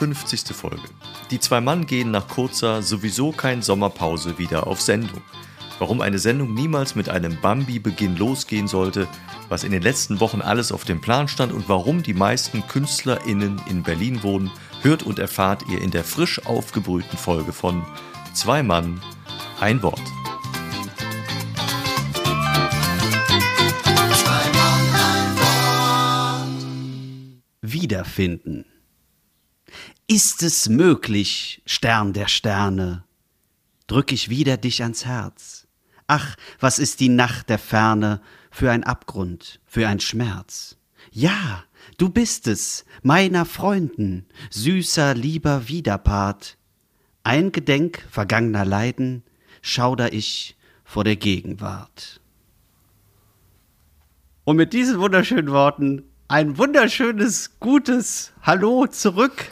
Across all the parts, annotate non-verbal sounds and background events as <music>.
59. Folge. Die zwei Mann gehen nach kurzer, sowieso kein Sommerpause wieder auf Sendung. Warum eine Sendung niemals mit einem Bambi-Beginn losgehen sollte, was in den letzten Wochen alles auf dem Plan stand und warum die meisten KünstlerInnen in Berlin wohnen, hört und erfahrt ihr in der frisch aufgebrühten Folge von Zwei Mann, ein Wort. Wiederfinden. Ist es möglich, Stern der Sterne, drück ich wieder dich ans Herz. Ach, was ist die Nacht der Ferne für ein Abgrund, für ein Schmerz? Ja, du bist es, meiner Freunden, süßer, lieber Widerpart. Ein Gedenk vergangener Leiden schauder ich vor der Gegenwart. Und mit diesen wunderschönen Worten ein wunderschönes, gutes Hallo zurück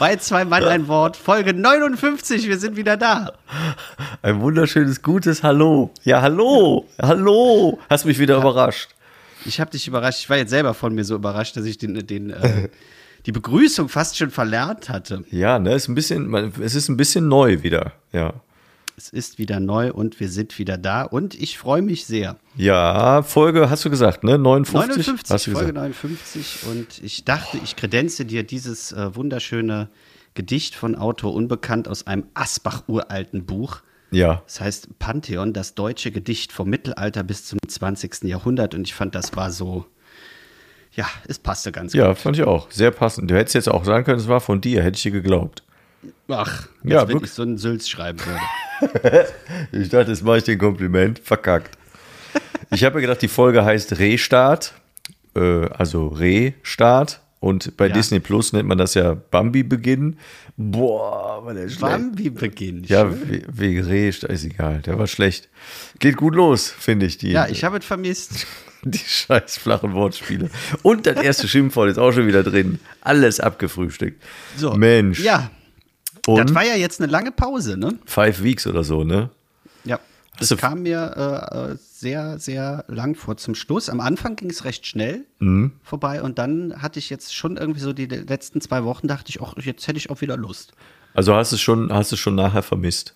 bei zwei Mann ein Wort, Folge 59, wir sind wieder da. Ein wunderschönes, gutes Hallo. Ja, hallo, hallo. Hast mich wieder ja. überrascht. Ich habe dich überrascht. Ich war jetzt selber von mir so überrascht, dass ich den, den äh, <laughs> die Begrüßung fast schon verlernt hatte. Ja, ne, ist ein bisschen, es ist ein bisschen neu wieder, ja. Es ist wieder neu und wir sind wieder da und ich freue mich sehr. Ja, Folge hast du gesagt, ne? 59? 59, hast du Folge gesagt. 59 und ich dachte, ich kredenze dir dieses äh, wunderschöne Gedicht von Autor Unbekannt aus einem Asbach-uralten Buch. Ja. Das heißt Pantheon, das deutsche Gedicht vom Mittelalter bis zum 20. Jahrhundert und ich fand, das war so, ja, es passte ganz ja, gut. Ja, fand ich auch. Sehr passend. Du hättest jetzt auch sagen können, es war von dir, hätte ich dir geglaubt. Ach, ja, wenn ich so einen Sülz schreiben würde. <laughs> ich dachte, jetzt mache ich dir ein Kompliment. Verkackt. Ich habe mir gedacht, die Folge heißt Restart, äh, also Restart. Und bei ja. Disney Plus nennt man das ja Bambi-Beginn. Boah, war der schlecht. Bambi-Beginn. Ja, wegen Restart, ist egal. Der war schlecht. Geht gut los, finde ich. Die, ja, ich habe es vermisst. <laughs> Die scheiß flachen Wortspiele. Und das erste Schimpfwort ist auch schon wieder drin. Alles abgefrühstückt. So. Mensch. Ja, und das war ja jetzt eine lange Pause, ne? Five Weeks oder so, ne? Ja. Das kam mir äh, sehr, sehr lang vor zum Schluss. Am Anfang ging es recht schnell mhm. vorbei und dann hatte ich jetzt schon irgendwie so die letzten zwei Wochen, dachte ich, ach, jetzt hätte ich auch wieder Lust. Also hast du es schon, hast du schon nachher vermisst?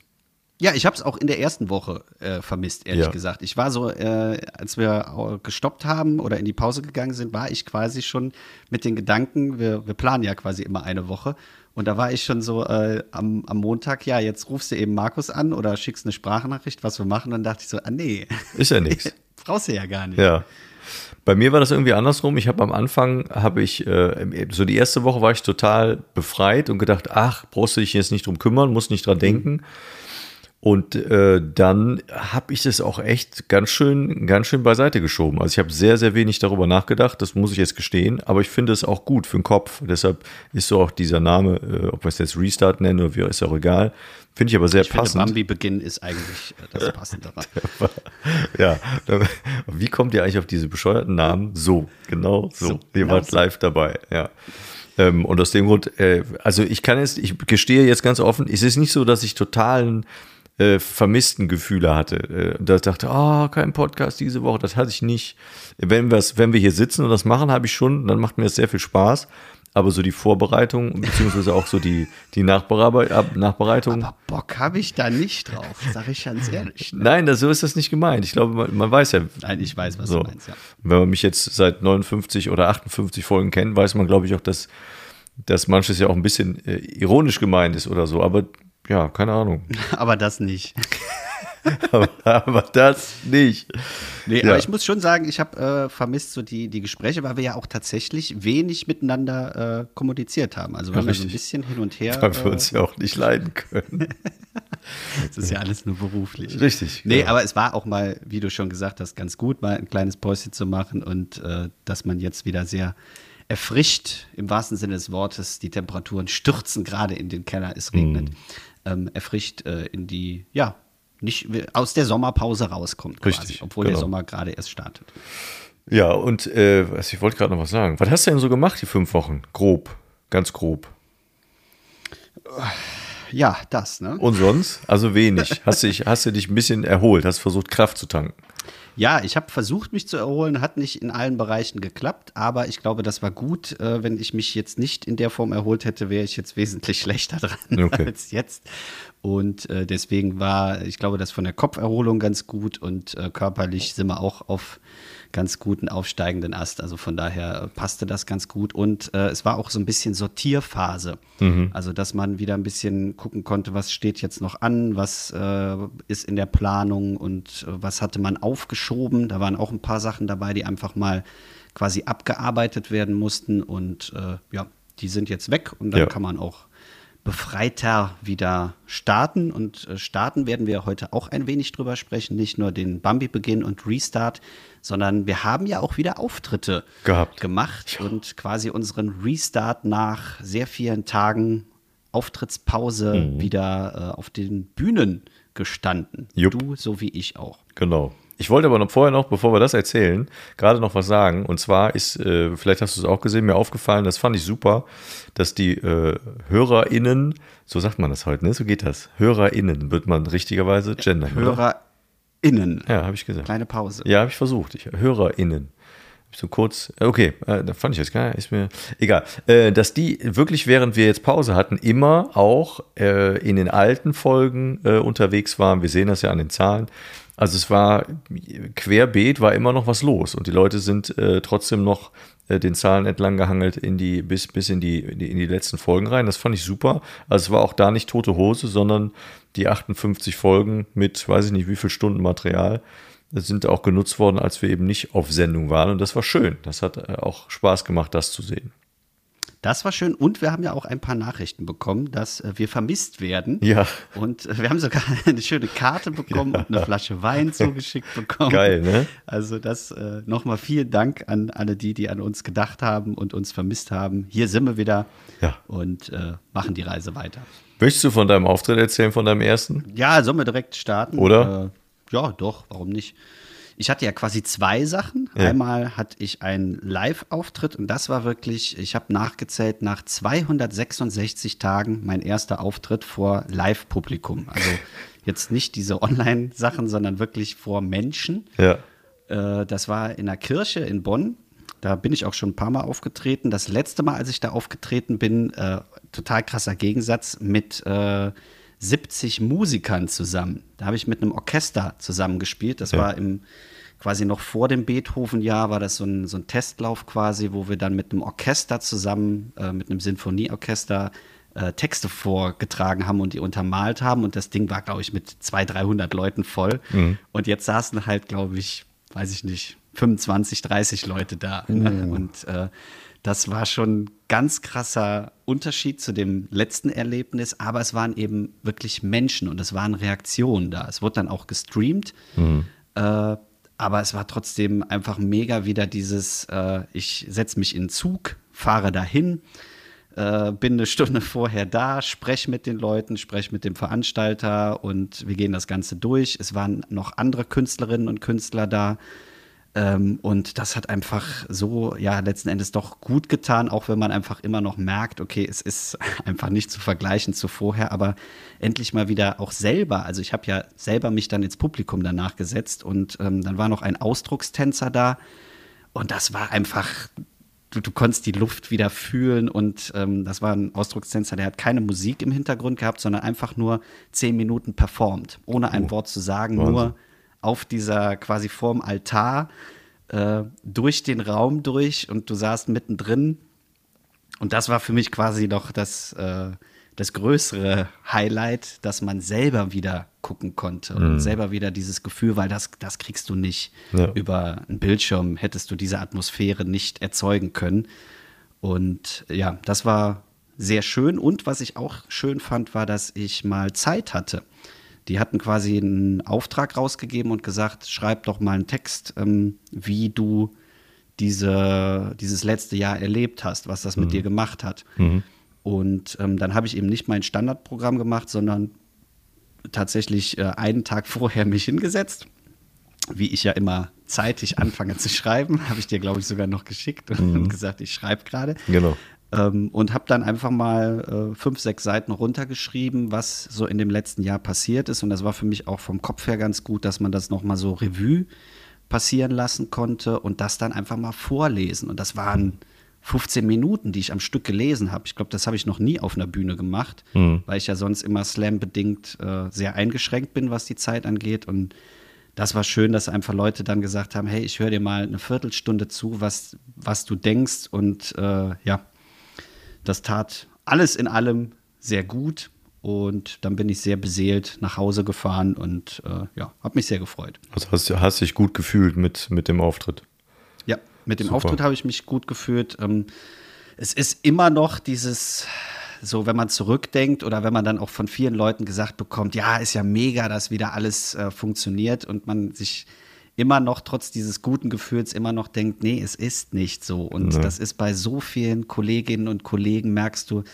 Ja, ich habe es auch in der ersten Woche äh, vermisst, ehrlich ja. gesagt. Ich war so, äh, als wir gestoppt haben oder in die Pause gegangen sind, war ich quasi schon mit den Gedanken, wir, wir planen ja quasi immer eine Woche. Und da war ich schon so äh, am, am Montag, ja, jetzt rufst du eben Markus an oder schickst eine Sprachnachricht, was wir machen. Und dann dachte ich so, ah nee. Ist ja nichts. <laughs> Brauchst du ja gar nicht. Ja. Bei mir war das irgendwie andersrum. Ich habe am Anfang, habe ich, äh, so die erste Woche war ich total befreit und gedacht, ach, brauchst du dich jetzt nicht drum kümmern, musst nicht dran mhm. Und äh, dann habe ich das auch echt ganz schön, ganz schön beiseite geschoben. Also ich habe sehr, sehr wenig darüber nachgedacht, das muss ich jetzt gestehen, aber ich finde es auch gut für den Kopf. Deshalb ist so auch dieser Name, äh, ob wir es jetzt Restart nennen oder wie, ist auch egal. Finde ich aber sehr ich passend. Bambi-Beginn ist eigentlich äh, das Passendere. <laughs> ja, wie kommt ihr eigentlich auf diese bescheuerten Namen? So, genau so. so ihr genau wart so. live dabei, ja. Ähm, und aus dem Grund, äh, also ich kann jetzt, ich gestehe jetzt ganz offen, es ist nicht so, dass ich totalen äh, vermissten Gefühle hatte. Äh, da dachte, ah, oh, kein Podcast diese Woche, das hatte ich nicht. Wenn, wenn wir hier sitzen und das machen, habe ich schon, dann macht mir das sehr viel Spaß. Aber so die Vorbereitung, beziehungsweise auch so die, die Nachbereitung. Aber Bock habe ich da nicht drauf, sage ich ganz ehrlich. Ne? Nein, das, so ist das nicht gemeint. Ich glaube, man, man weiß ja. Nein, ich weiß, was so. du meinst, ja. Wenn man mich jetzt seit 59 oder 58 Folgen kennt, weiß man, glaube ich, auch, dass, dass manches ja auch ein bisschen äh, ironisch gemeint ist oder so. Aber ja, keine Ahnung. <laughs> Aber das nicht. <laughs> aber, aber, das nicht. Nee, ja. aber ich muss schon sagen, ich habe äh, vermisst so die, die Gespräche, weil wir ja auch tatsächlich wenig miteinander äh, kommuniziert haben. Also wenn ja, wir so ein bisschen hin und her. Weil wir uns ja auch nicht leiden können. <laughs> das ist ja alles nur beruflich. Richtig. Nee, ja. aber es war auch mal, wie du schon gesagt hast, ganz gut, mal ein kleines Päuschen zu machen und äh, dass man jetzt wieder sehr erfrischt, im wahrsten Sinne des Wortes, die Temperaturen stürzen gerade in den Keller, es regnet. Mm ähm, erfrischt äh, in die, ja, nicht aus der Sommerpause rauskommt, quasi, Richtig, obwohl genau. der Sommer gerade erst startet. Ja, und äh, ich wollte gerade noch was sagen. Was hast du denn so gemacht, die fünf Wochen? Grob, ganz grob. ja, das, ne? Und sonst? Also wenig. <laughs> Hast du, dich, hast du dich ein bisschen erholt, hast versucht, Kraft zu tanken. Ja, ich habe versucht, mich zu erholen, hat nicht in allen Bereichen geklappt, aber ich glaube, das war gut. Äh, wenn ich mich jetzt nicht in der Form erholt hätte, wäre ich jetzt wesentlich <laughs> schlechter dran okay. als jetzt. Und äh, deswegen war, ich glaube, das von der Kopferholung ganz gut und äh, körperlich sind wir auch auf ganz guten aufsteigenden Ast. Also von daher passte das ganz gut. Und äh, es war auch so ein bisschen Sortierphase. Mhm. Also, dass man wieder ein bisschen gucken konnte, was steht jetzt noch an, was äh, ist in der Planung und äh, was hatte man aufgeschoben. Da waren auch ein paar Sachen dabei, die einfach mal quasi abgearbeitet werden mussten. Und äh, ja, die sind jetzt weg und dann ja. kann man auch befreiter wieder starten. Und äh, starten werden wir heute auch ein wenig drüber sprechen. Nicht nur den Bambi-Beginn und Restart, sondern wir haben ja auch wieder Auftritte Gehabt. gemacht ja. und quasi unseren Restart nach sehr vielen Tagen Auftrittspause mhm. wieder äh, auf den Bühnen gestanden. Jupp. Du so wie ich auch. Genau. Ich wollte aber noch vorher noch, bevor wir das erzählen, gerade noch was sagen. Und zwar ist, äh, vielleicht hast du es auch gesehen, mir aufgefallen, das fand ich super, dass die äh, HörerInnen, so sagt man das heute, ne? So geht das. HörerInnen wird man richtigerweise gendern. HörerInnen. Ja, habe ich gesagt. Kleine Pause. Ja, habe ich versucht. Ich, HörerInnen so kurz, äh, okay, äh, da fand ich jetzt gar ist mir egal, äh, dass die wirklich, während wir jetzt Pause hatten, immer auch äh, in den alten Folgen äh, unterwegs waren. Wir sehen das ja an den Zahlen. Also es war querbeet, war immer noch was los und die Leute sind äh, trotzdem noch äh, den Zahlen entlang gehangelt in die, bis, bis in die, in die, in die letzten Folgen rein. Das fand ich super. Also es war auch da nicht tote Hose, sondern die 58 Folgen mit, weiß ich nicht, wie viel Stunden Material sind auch genutzt worden, als wir eben nicht auf Sendung waren. Und das war schön. Das hat äh, auch Spaß gemacht, das zu sehen. Das war schön und wir haben ja auch ein paar Nachrichten bekommen, dass äh, wir vermisst werden. Ja. Und äh, wir haben sogar <laughs> eine schöne Karte bekommen ja. und eine Flasche Wein zugeschickt bekommen. Geil, ne? Also das äh, nochmal vielen Dank an alle die, die an uns gedacht haben und uns vermisst haben. Hier sind wir wieder ja. und äh, machen die Reise weiter. Möchtest du von deinem Auftritt erzählen, von deinem ersten? Ja, sollen wir direkt starten? Oder? Äh, ja, doch, warum nicht? Ich hatte ja quasi zwei Sachen. Ja. Einmal hatte ich einen Live-Auftritt und das war wirklich, ich habe nachgezählt, nach 266 Tagen mein erster Auftritt vor Live-Publikum. Also <laughs> jetzt nicht diese Online-Sachen, sondern wirklich vor Menschen. Ja. Äh, das war in der Kirche in Bonn. Da bin ich auch schon ein paar Mal aufgetreten. Das letzte Mal, als ich da aufgetreten bin, äh, total krasser Gegensatz mit äh, 70 Musikern zusammen. Da habe ich mit einem Orchester zusammengespielt. Das ja. war im quasi noch vor dem Beethoven-Jahr, war das so ein, so ein Testlauf quasi, wo wir dann mit einem Orchester zusammen, äh, mit einem Sinfonieorchester äh, Texte vorgetragen haben und die untermalt haben. Und das Ding war, glaube ich, mit 200, 300 Leuten voll. Mhm. Und jetzt saßen halt, glaube ich, weiß ich nicht, 25, 30 Leute da. Mhm. Und äh, das war schon ganz krasser Unterschied zu dem letzten Erlebnis, aber es waren eben wirklich Menschen und es waren Reaktionen da. Es wurde dann auch gestreamt, mhm. äh, aber es war trotzdem einfach mega wieder dieses, äh, ich setze mich in Zug, fahre dahin, äh, bin eine Stunde <laughs> vorher da, spreche mit den Leuten, spreche mit dem Veranstalter und wir gehen das Ganze durch. Es waren noch andere Künstlerinnen und Künstler da. Ähm, und das hat einfach so, ja, letzten Endes doch gut getan, auch wenn man einfach immer noch merkt, okay, es ist <laughs> einfach nicht zu vergleichen zu vorher, aber endlich mal wieder auch selber, also ich habe ja selber mich dann ins Publikum danach gesetzt und ähm, dann war noch ein Ausdruckstänzer da und das war einfach, du, du konntest die Luft wieder fühlen und ähm, das war ein Ausdruckstänzer, der hat keine Musik im Hintergrund gehabt, sondern einfach nur zehn Minuten performt, ohne ein oh, Wort zu sagen, Wahnsinn. nur auf dieser quasi vorm Altar äh, durch den Raum durch und du saßt mittendrin. Und das war für mich quasi doch das, äh, das größere Highlight, dass man selber wieder gucken konnte und mhm. selber wieder dieses Gefühl, weil das, das kriegst du nicht ja. über einen Bildschirm, hättest du diese Atmosphäre nicht erzeugen können. Und ja, das war sehr schön. Und was ich auch schön fand, war, dass ich mal Zeit hatte. Die hatten quasi einen Auftrag rausgegeben und gesagt, schreib doch mal einen Text, ähm, wie du diese, dieses letzte Jahr erlebt hast, was das mhm. mit dir gemacht hat. Mhm. Und ähm, dann habe ich eben nicht mein Standardprogramm gemacht, sondern tatsächlich äh, einen Tag <laughs> vorher mich hingesetzt. Wie ich ja immer zeitig anfange zu schreiben, <laughs> habe ich dir, glaube ich, sogar noch geschickt und, mhm. gesagt, ich schreibe gerade. Genau Ähm, und habe dann einfach mal äh, fünf, sechs Seiten runtergeschrieben, was so in dem letzten Jahr passiert ist. Und das war für mich auch vom Kopf her ganz gut, dass man das nochmal so Revue passieren lassen konnte und das dann einfach mal vorlesen. Und das waren 15 Minuten, die ich am Stück gelesen habe. Ich glaube, das habe ich noch nie auf einer Bühne gemacht, mhm. weil ich ja sonst immer Slam-bedingt äh, sehr eingeschränkt bin, was die Zeit angeht. Und das war schön, dass einfach Leute dann gesagt haben, hey, ich höre dir mal eine Viertelstunde zu, was, was du denkst. Und äh, ja, das tat alles in allem sehr gut. Und dann bin ich sehr beseelt nach Hause gefahren und äh, ja, habe mich sehr gefreut. Also hast, hast dich gut gefühlt mit, mit dem Auftritt? Ja, mit dem Super. Auftritt habe ich mich gut gefühlt. Ähm, es ist immer noch dieses, so wenn man zurückdenkt oder wenn man dann auch von vielen Leuten gesagt bekommt, ja, ist ja mega, dass wieder alles äh, funktioniert und man sich immer noch trotz dieses guten Gefühls immer noch denkt, nee, es ist nicht so. Und nee. das ist bei so vielen Kolleginnen und Kollegen, merkst du,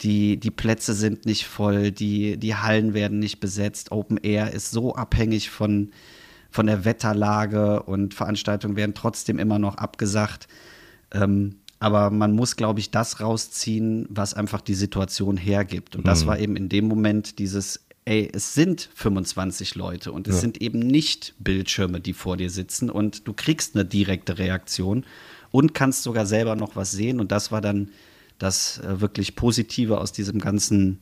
die, die Plätze sind nicht voll, die, die Hallen werden nicht besetzt. Open Air ist so abhängig von, von der Wetterlage und Veranstaltungen werden trotzdem immer noch abgesagt. Ähm, aber man muss, glaube ich, das rausziehen, was einfach die Situation hergibt. Und das mhm. war eben in dem Moment dieses, ey, es sind 25 Leute und es ja. sind eben nicht Bildschirme, die vor dir sitzen und du kriegst eine direkte Reaktion und kannst sogar selber noch was sehen. Und das war dann das äh, wirklich Positive aus diesem ganzen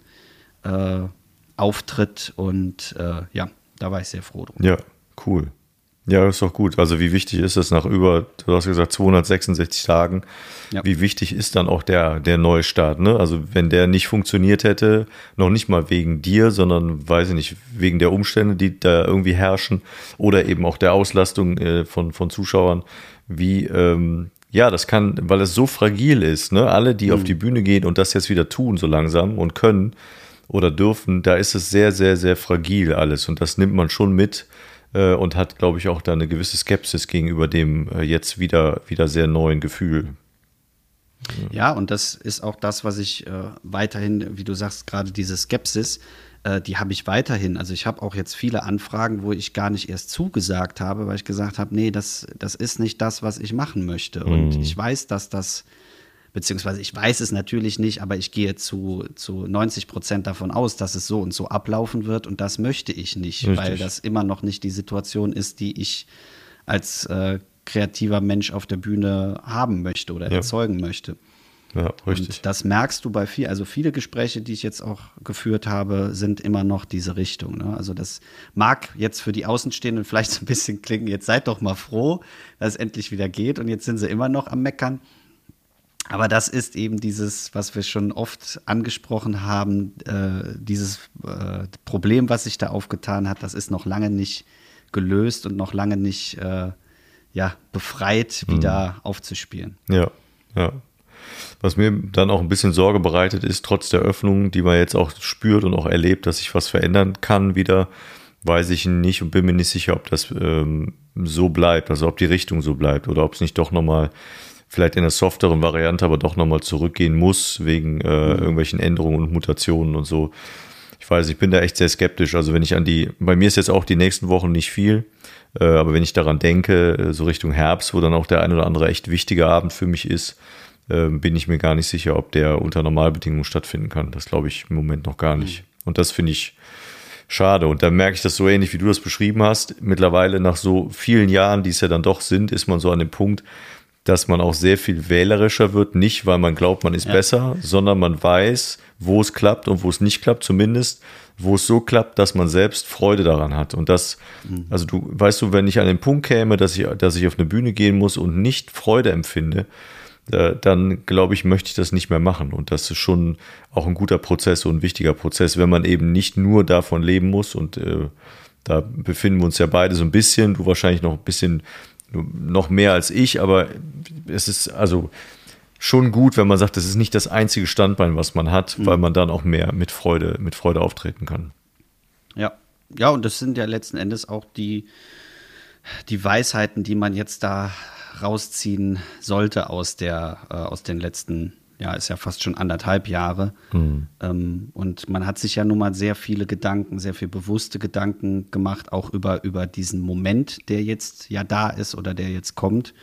äh, Auftritt. Und äh, ja, da war ich sehr froh drum. Ja, cool. Ja, ist doch gut. Also wie wichtig ist es nach über, du hast gesagt, 266 Tagen, ja. wie wichtig ist dann auch der, der Neustart? Ne? Also wenn der nicht funktioniert hätte, noch nicht mal wegen dir, sondern, weiß ich nicht, wegen der Umstände, die da irgendwie herrschen oder eben auch der Auslastung äh, von, von Zuschauern, wie, ähm, ja, das kann, weil es so fragil ist, ne? Alle, die mhm. auf die Bühne gehen und das jetzt wieder tun, so langsam und können oder dürfen, da ist es sehr, sehr, sehr fragil alles. Und das nimmt man schon mit äh, und hat, glaube ich, auch da eine gewisse Skepsis gegenüber dem äh, jetzt wieder, wieder sehr neuen Gefühl. Ja, und das ist auch das, was ich äh, weiterhin, wie du sagst, gerade diese Skepsis, äh, die habe ich weiterhin. Also ich habe auch jetzt viele Anfragen, wo ich gar nicht erst zugesagt habe, weil ich gesagt habe, nee, das, das ist nicht das, was ich machen möchte. Mhm. Und ich weiß, dass das, beziehungsweise ich weiß es natürlich nicht, aber ich gehe zu, zu 90 Prozent davon aus, dass es so und so ablaufen wird und das möchte ich nicht, Richtig. weil das immer noch nicht die Situation ist, die ich als äh, kreativer Mensch auf der Bühne haben möchte oder ja. erzeugen möchte. Ja, richtig. Und das merkst du bei viel, also viele Gespräche, die ich jetzt auch geführt habe, sind immer noch diese Richtung. Ne? Also das mag jetzt für die Außenstehenden <laughs> vielleicht so ein bisschen klingen, jetzt seid doch mal froh, dass es endlich wieder geht und jetzt sind sie immer noch am Meckern. Aber das ist eben dieses, was wir schon oft angesprochen haben, äh, dieses äh, Problem, was sich da aufgetan hat, das ist noch lange nicht gelöst und noch lange nicht äh, ja, befreit, wieder mhm. aufzuspielen. Ja, ja. Was mir dann auch ein bisschen Sorge bereitet, ist trotz der Öffnung, die man jetzt auch spürt und auch erlebt, dass sich was verändern kann wieder, weiß ich nicht und bin mir nicht sicher, ob das ähm, so bleibt, also ob die Richtung so bleibt oder ob es nicht doch nochmal vielleicht in der softeren Variante, aber doch nochmal zurückgehen muss wegen äh, mhm. irgendwelchen Änderungen und Mutationen und so. Ich weiß, ich bin da echt sehr skeptisch. Also wenn ich an die, bei mir ist jetzt auch die nächsten Wochen nicht viel, äh, aber wenn ich daran denke, äh, so Richtung Herbst, wo dann auch der ein oder andere echt wichtige Abend für mich ist, ähm, bin ich mir gar nicht sicher, ob der unter Normalbedingungen stattfinden kann. Das glaube ich im Moment noch gar nicht. Und das finde ich schade. Und da merke ich das so ähnlich, wie du das beschrieben hast. Mittlerweile nach so vielen Jahren, die es ja dann doch sind, ist man so an dem Punkt, dass man auch sehr viel wählerischer wird. Nicht, weil man glaubt, man ist ja. besser, sondern man weiß, wo es klappt und wo es nicht klappt, zumindest, wo es so klappt, dass man selbst Freude daran hat. Und das, mhm. also du, weißt du, wenn ich an den Punkt käme, dass ich, dass ich auf eine Bühne gehen muss und nicht Freude empfinde, dann glaube ich, möchte ich das nicht mehr machen. Und das ist schon auch ein guter Prozess und ein wichtiger Prozess, wenn man eben nicht nur davon leben muss. Und äh, da befinden wir uns ja beide so ein bisschen, du wahrscheinlich noch ein bisschen noch mehr als ich, aber es ist also schon gut, wenn man sagt, das ist nicht das einzige Standbein, was man hat, mhm. weil man dann auch mehr mit Freude, mit Freude auftreten kann. Ja, ja, und das sind ja letzten Endes auch die, die Weisheiten, die man jetzt da rausziehen sollte aus der, äh, aus den letzten, ja, ist ja fast schon anderthalb Jahre. Mhm. Ähm, und man hat sich ja nun mal sehr viele Gedanken, sehr viel bewusste Gedanken gemacht, auch über, über diesen Moment, der jetzt ja da ist oder der jetzt kommt.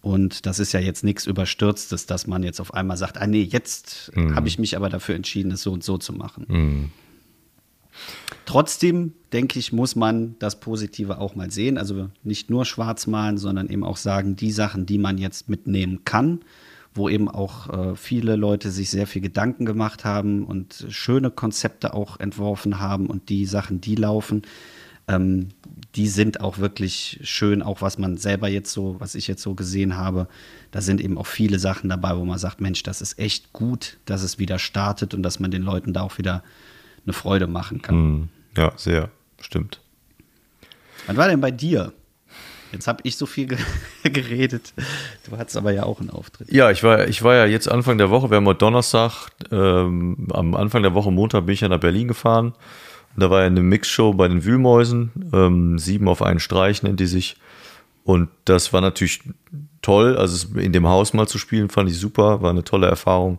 Und das ist ja jetzt nichts Überstürztes, dass man jetzt auf einmal sagt, ah nee, jetzt mhm. habe ich mich aber dafür entschieden, es so und so zu machen. Mhm. Trotzdem, denke ich, muss man das Positive auch mal sehen. Also nicht nur schwarz malen, sondern eben auch sagen, die Sachen, die man jetzt mitnehmen kann, wo eben auch äh, viele Leute sich sehr viel Gedanken gemacht haben und schöne Konzepte auch entworfen haben und die Sachen, die laufen, ähm, die sind auch wirklich schön, auch was man selber jetzt so, was ich jetzt so gesehen habe. Da sind eben auch viele Sachen dabei, wo man sagt, Mensch, das ist echt gut, dass es wieder startet und dass man den Leuten da auch wieder eine Freude machen kann. Hm. Ja, sehr, stimmt. Was war denn bei dir? Jetzt habe ich so viel <laughs> geredet. Du hattest aber ja auch einen Auftritt. Ja, ich war, ich war ja jetzt Anfang der Woche, wir haben heute Donnerstag, ähm, am Anfang der Woche, Montag, bin ich ja nach Berlin gefahren. Und da war ja eine Mixshow bei den Wühlmäusen. Ähm, sieben auf einen Streich nennt die sich. Und das war natürlich toll. Also in dem Haus mal zu spielen, fand ich super, war eine tolle Erfahrung.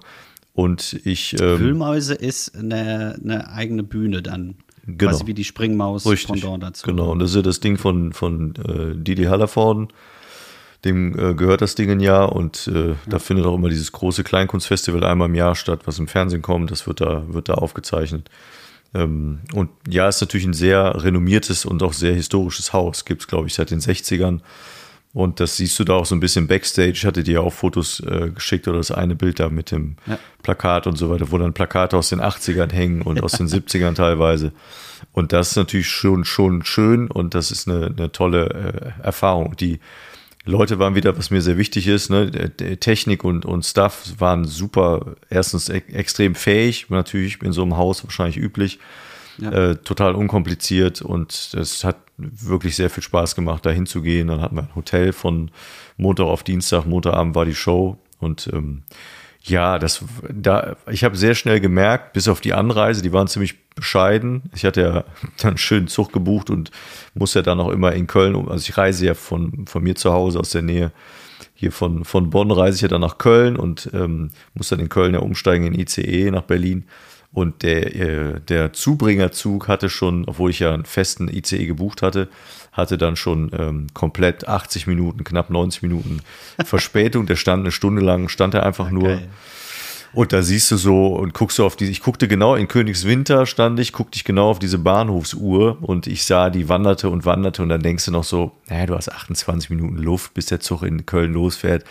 Und ich. Ähm, Wühlmäuse ist eine, eine eigene Bühne dann. Genau. Quasi wie die Springmaus Richtig, von dazu. Genau, und das ist ja das Ding von, von äh, Didi Hallervorden. Dem äh, gehört das Ding ein Jahr und äh, ja. da findet auch immer dieses große Kleinkunstfestival einmal im Jahr statt, was im Fernsehen kommt. Das wird da, wird da aufgezeichnet. Ähm, und ja, ist natürlich ein sehr renommiertes und auch sehr historisches Haus. Gibt es, glaube ich, seit den 60ern. Und das siehst du da auch so ein bisschen backstage. Ich hatte dir auch Fotos äh, geschickt oder das eine Bild da mit dem ja. Plakat und so weiter, wo dann Plakate aus den 80ern hängen und aus den <laughs> 70ern teilweise. Und das ist natürlich schon, schon schön und das ist eine, eine tolle äh, Erfahrung. Die Leute waren wieder, was mir sehr wichtig ist, ne? Technik und, und Stuff waren super, erstens e extrem fähig, natürlich in so einem Haus wahrscheinlich üblich, ja. äh, total unkompliziert und es hat wirklich sehr viel Spaß gemacht, da hinzugehen. Dann hatten wir ein Hotel von Montag auf Dienstag, Montagabend war die Show und ähm, ja, das da ich habe sehr schnell gemerkt, bis auf die Anreise, die waren ziemlich bescheiden. Ich hatte ja <laughs> dann einen schönen Zug gebucht und muss ja dann auch immer in Köln, also ich reise ja von, von mir zu Hause aus der Nähe. Hier von, von Bonn reise ich ja dann nach Köln und ähm, muss dann in Köln ja umsteigen in ICE nach Berlin. Und der, äh, der Zubringerzug hatte schon, obwohl ich ja einen festen ICE gebucht hatte, hatte dann schon ähm, komplett 80 Minuten, knapp 90 Minuten Verspätung. Der stand eine Stunde lang, stand er einfach okay. nur. Und da siehst du so und guckst du auf diese, ich guckte genau in Königswinter stand ich, guckte ich genau auf diese Bahnhofsuhr und ich sah, die wanderte und wanderte und dann denkst du noch so, naja, du hast 28 Minuten Luft, bis der Zug in Köln losfährt